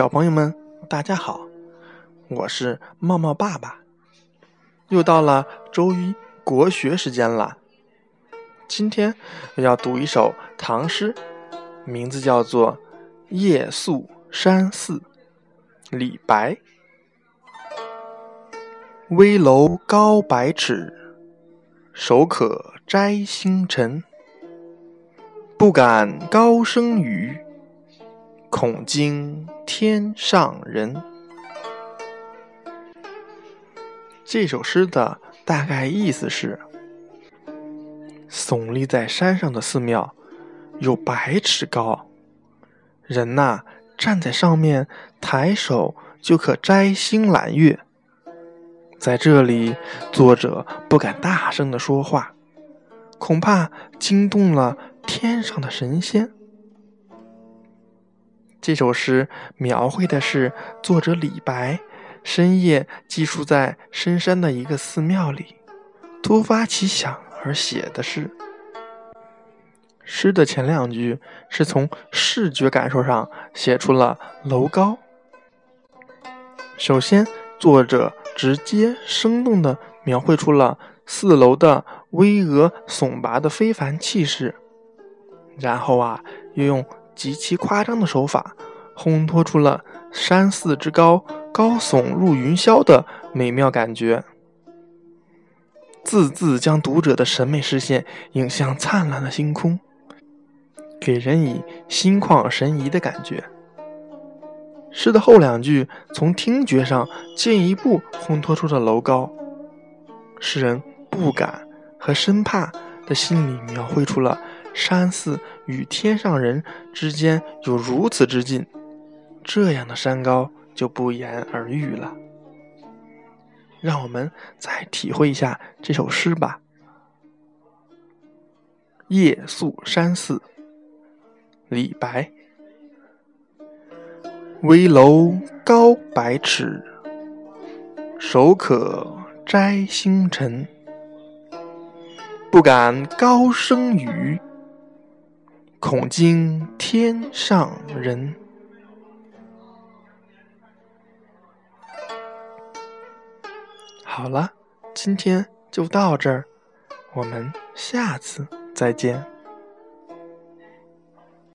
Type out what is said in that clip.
小朋友们，大家好，我是茂茂爸爸。又到了周一国学时间了。今天要读一首唐诗，名字叫做《夜宿山寺》。李白：危楼高百尺，手可摘星辰。不敢高声语，恐惊天上人。这首诗的大概意思是：耸立在山上的寺庙有百尺高，人呐站在上面，抬手就可摘星揽月。在这里，作者不敢大声的说话，恐怕惊动了天上的神仙。这首诗描绘的是作者李白。深夜寄宿在深山的一个寺庙里，突发奇想而写的诗。诗的前两句是从视觉感受上写出了楼高。首先，作者直接生动地描绘出了四楼的巍峨耸拔的非凡气势，然后啊，又用极其夸张的手法烘托出了山寺之高。高耸入云霄的美妙感觉，字字将读者的审美视线引向灿烂的星空，给人以心旷神怡的感觉。诗的后两句从听觉上进一步烘托出了楼高，诗人不敢和生怕的心理描绘出了山寺与天上人之间有如此之近，这样的山高。就不言而喻了。让我们再体会一下这首诗吧。夜宿山寺，李白。危楼高百尺，手可摘星辰。不敢高声语，恐惊天上人。好了，今天就到这儿，我们下次再见。